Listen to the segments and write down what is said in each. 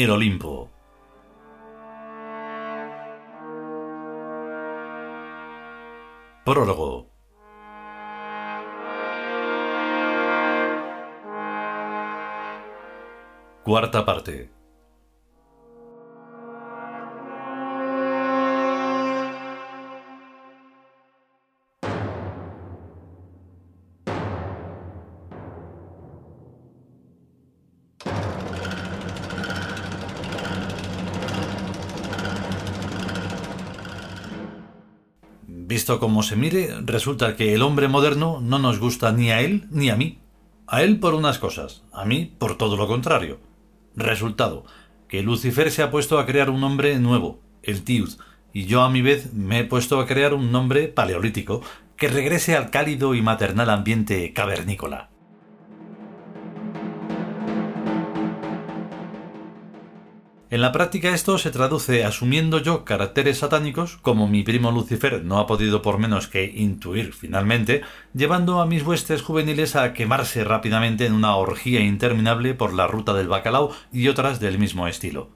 El Olimpo. Prólogo. Cuarta parte. Visto como se mire, resulta que el hombre moderno no nos gusta ni a él ni a mí. A él por unas cosas, a mí por todo lo contrario. Resultado, que Lucifer se ha puesto a crear un hombre nuevo, el Tiud, y yo a mi vez me he puesto a crear un nombre paleolítico que regrese al cálido y maternal ambiente cavernícola. En la práctica esto se traduce asumiendo yo caracteres satánicos, como mi primo Lucifer no ha podido por menos que intuir finalmente, llevando a mis huestes juveniles a quemarse rápidamente en una orgía interminable por la ruta del bacalao y otras del mismo estilo.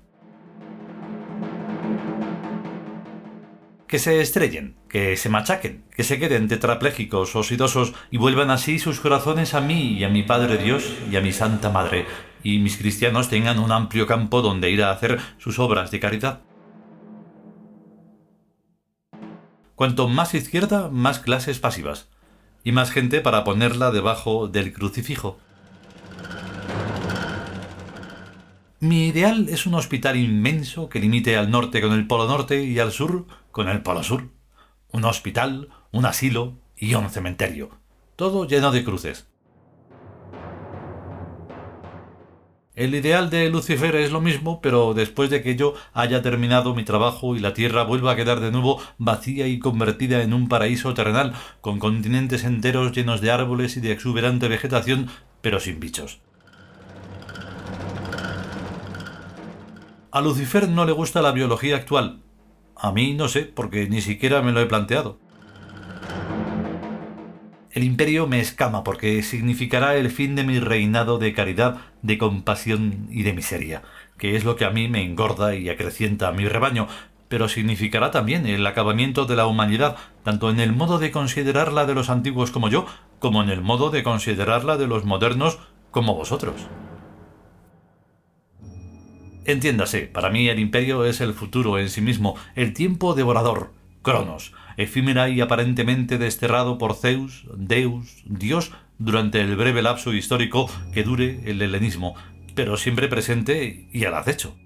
que se estrellen, que se machaquen, que se queden tetraplégicos o sidosos y vuelvan así sus corazones a mí y a mi Padre Dios y a mi Santa Madre, y mis cristianos tengan un amplio campo donde ir a hacer sus obras de caridad. Cuanto más izquierda, más clases pasivas, y más gente para ponerla debajo del crucifijo. Mi ideal es un hospital inmenso que limite al norte con el Polo Norte y al sur con el Polo Sur. Un hospital, un asilo y un cementerio. Todo lleno de cruces. El ideal de Lucifer es lo mismo, pero después de que yo haya terminado mi trabajo y la Tierra vuelva a quedar de nuevo vacía y convertida en un paraíso terrenal, con continentes enteros llenos de árboles y de exuberante vegetación, pero sin bichos. A Lucifer no le gusta la biología actual. A mí no sé, porque ni siquiera me lo he planteado. El imperio me escama porque significará el fin de mi reinado de caridad, de compasión y de miseria, que es lo que a mí me engorda y acrecienta a mi rebaño, pero significará también el acabamiento de la humanidad, tanto en el modo de considerarla de los antiguos como yo, como en el modo de considerarla de los modernos como vosotros. Entiéndase, para mí el imperio es el futuro en sí mismo, el tiempo devorador, Cronos, efímera y aparentemente desterrado por Zeus, Deus, Dios, durante el breve lapso histórico que dure el helenismo, pero siempre presente y al acecho.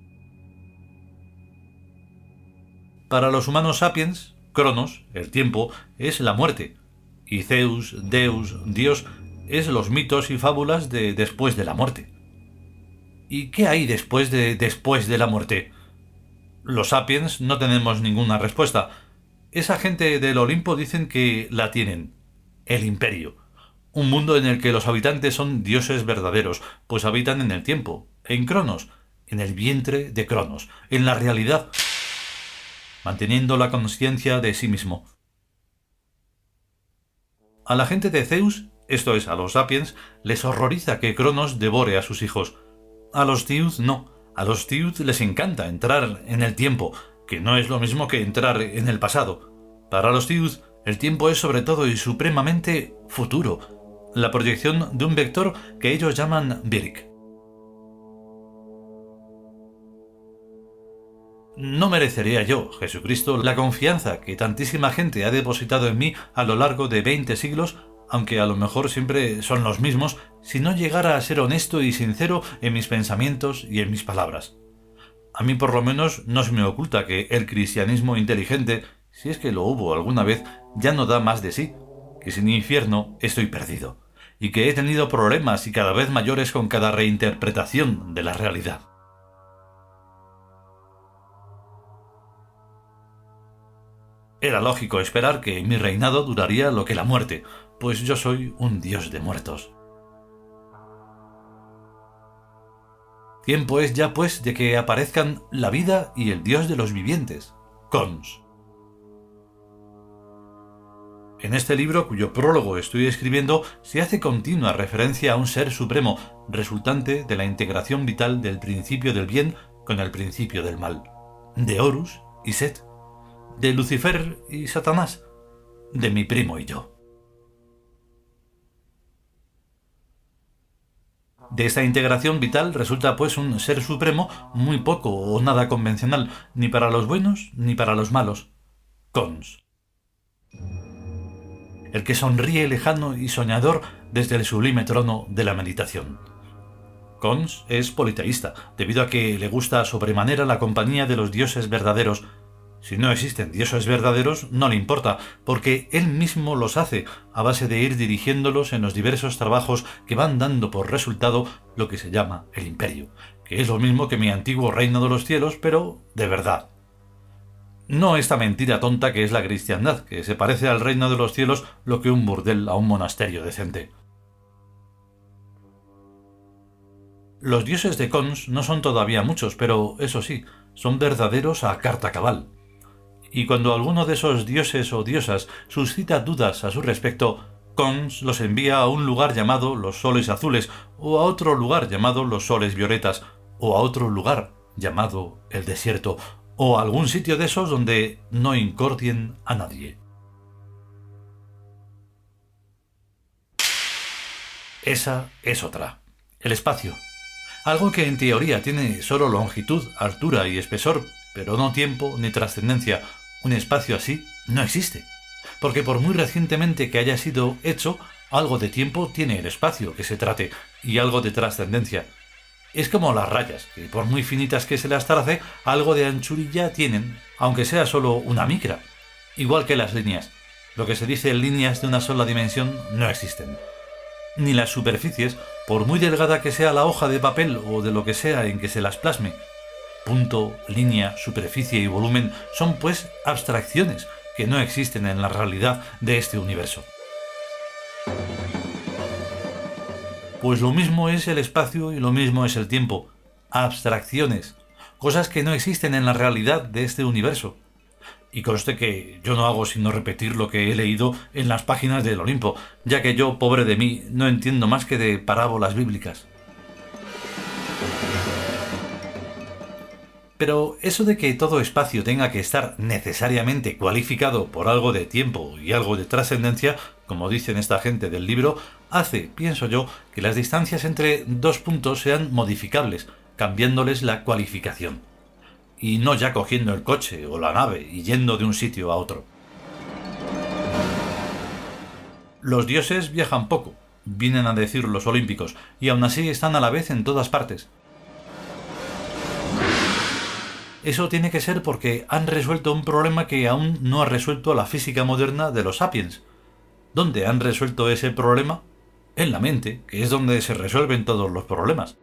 Para los humanos sapiens, Cronos, el tiempo, es la muerte, y Zeus, Deus, Dios, es los mitos y fábulas de después de la muerte. ¿Y qué hay después de después de la muerte? Los sapiens no tenemos ninguna respuesta. Esa gente del Olimpo dicen que la tienen. El imperio. Un mundo en el que los habitantes son dioses verdaderos, pues habitan en el tiempo, en Cronos, en el vientre de Cronos, en la realidad, manteniendo la conciencia de sí mismo. A la gente de Zeus, esto es, a los sapiens, les horroriza que Cronos devore a sus hijos. A los Tiud no. A los Tiud les encanta entrar en el tiempo, que no es lo mismo que entrar en el pasado. Para los Tiud, el tiempo es sobre todo y supremamente futuro, la proyección de un vector que ellos llaman Birk. No merecería yo, Jesucristo, la confianza que tantísima gente ha depositado en mí a lo largo de veinte siglos aunque a lo mejor siempre son los mismos, si no llegara a ser honesto y sincero en mis pensamientos y en mis palabras. A mí por lo menos no se me oculta que el cristianismo inteligente, si es que lo hubo alguna vez, ya no da más de sí, que sin infierno estoy perdido, y que he tenido problemas y cada vez mayores con cada reinterpretación de la realidad. Era lógico esperar que mi reinado duraría lo que la muerte, pues yo soy un dios de muertos. Tiempo es ya, pues, de que aparezcan la vida y el dios de los vivientes, Cons. En este libro, cuyo prólogo estoy escribiendo, se hace continua referencia a un ser supremo, resultante de la integración vital del principio del bien con el principio del mal, de Horus y Set, de Lucifer y Satanás, de mi primo y yo. De esta integración vital resulta pues un ser supremo muy poco o nada convencional, ni para los buenos ni para los malos. Cons. El que sonríe lejano y soñador desde el sublime trono de la meditación. Cons es politeísta, debido a que le gusta sobremanera la compañía de los dioses verdaderos. Si no existen dioses verdaderos, no le importa, porque él mismo los hace, a base de ir dirigiéndolos en los diversos trabajos que van dando por resultado lo que se llama el imperio, que es lo mismo que mi antiguo reino de los cielos, pero de verdad. No esta mentira tonta que es la cristiandad, que se parece al reino de los cielos lo que un burdel a un monasterio decente. Los dioses de Cons no son todavía muchos, pero eso sí, son verdaderos a carta cabal. Y cuando alguno de esos dioses o diosas suscita dudas a su respecto, Cons los envía a un lugar llamado los soles azules, o a otro lugar llamado los soles violetas, o a otro lugar llamado el desierto, o a algún sitio de esos donde no incordien a nadie. Esa es otra, el espacio algo que en teoría tiene solo longitud, altura y espesor, pero no tiempo ni trascendencia. Un espacio así no existe. Porque por muy recientemente que haya sido hecho, algo de tiempo tiene el espacio que se trate y algo de trascendencia. Es como las rayas, que por muy finitas que se las trace, algo de anchurilla tienen, aunque sea solo una micra. Igual que las líneas. Lo que se dice líneas de una sola dimensión no existen ni las superficies, por muy delgada que sea la hoja de papel o de lo que sea en que se las plasme. Punto, línea, superficie y volumen son pues abstracciones que no existen en la realidad de este universo. Pues lo mismo es el espacio y lo mismo es el tiempo. Abstracciones, cosas que no existen en la realidad de este universo. Y conste que yo no hago sino repetir lo que he leído en las páginas del Olimpo, ya que yo, pobre de mí, no entiendo más que de parábolas bíblicas. Pero eso de que todo espacio tenga que estar necesariamente cualificado por algo de tiempo y algo de trascendencia, como dicen esta gente del libro, hace, pienso yo, que las distancias entre dos puntos sean modificables, cambiándoles la cualificación y no ya cogiendo el coche o la nave y yendo de un sitio a otro. Los dioses viajan poco, vienen a decir los olímpicos, y aún así están a la vez en todas partes. Eso tiene que ser porque han resuelto un problema que aún no ha resuelto la física moderna de los sapiens. ¿Dónde han resuelto ese problema? En la mente, que es donde se resuelven todos los problemas.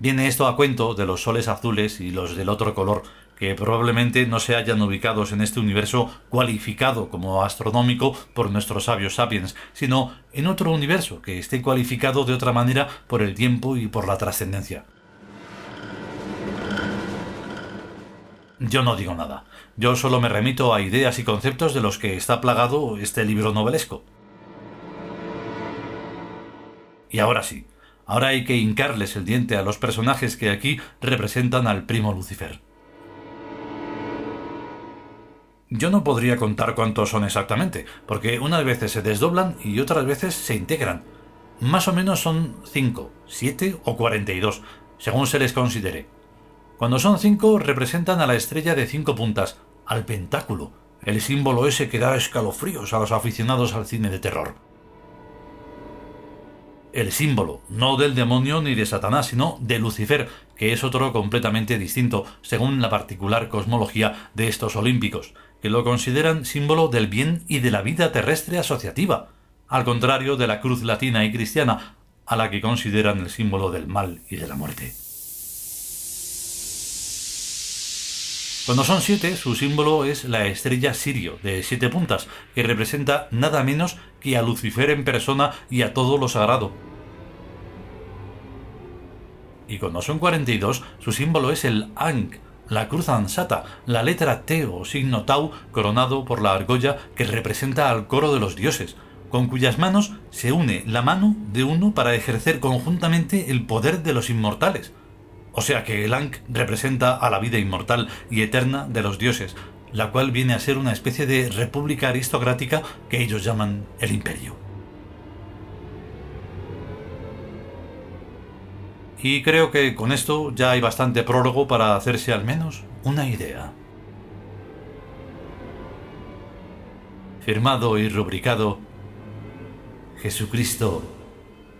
Viene esto a cuento de los soles azules y los del otro color, que probablemente no se hayan ubicados en este universo cualificado como astronómico por nuestros sabios sapiens, sino en otro universo que esté cualificado de otra manera por el tiempo y por la trascendencia. Yo no digo nada, yo solo me remito a ideas y conceptos de los que está plagado este libro novelesco. Y ahora sí, Ahora hay que hincarles el diente a los personajes que aquí representan al primo Lucifer. Yo no podría contar cuántos son exactamente, porque unas veces se desdoblan y otras veces se integran. Más o menos son 5, 7 o 42, según se les considere. Cuando son 5 representan a la estrella de cinco puntas, al pentáculo, el símbolo ese que da escalofríos a los aficionados al cine de terror el símbolo, no del demonio ni de Satanás, sino de Lucifer, que es otro completamente distinto, según la particular cosmología de estos olímpicos, que lo consideran símbolo del bien y de la vida terrestre asociativa, al contrario de la cruz latina y cristiana, a la que consideran el símbolo del mal y de la muerte. Cuando son siete, su símbolo es la estrella Sirio, de siete puntas, que representa nada menos que a Lucifer en persona y a todo lo sagrado. Y cuando son 42, su símbolo es el Ankh, la cruz ansata, la letra T o signo Tau coronado por la argolla que representa al coro de los dioses, con cuyas manos se une la mano de uno para ejercer conjuntamente el poder de los inmortales O sea que el Ankh representa a la vida inmortal y eterna de los dioses, la cual viene a ser una especie de república aristocrática que ellos llaman el imperio. Y creo que con esto ya hay bastante prólogo para hacerse al menos una idea. Firmado y rubricado Jesucristo,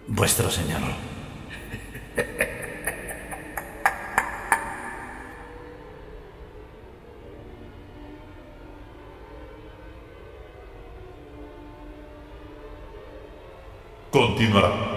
vuestro Señor. continuará.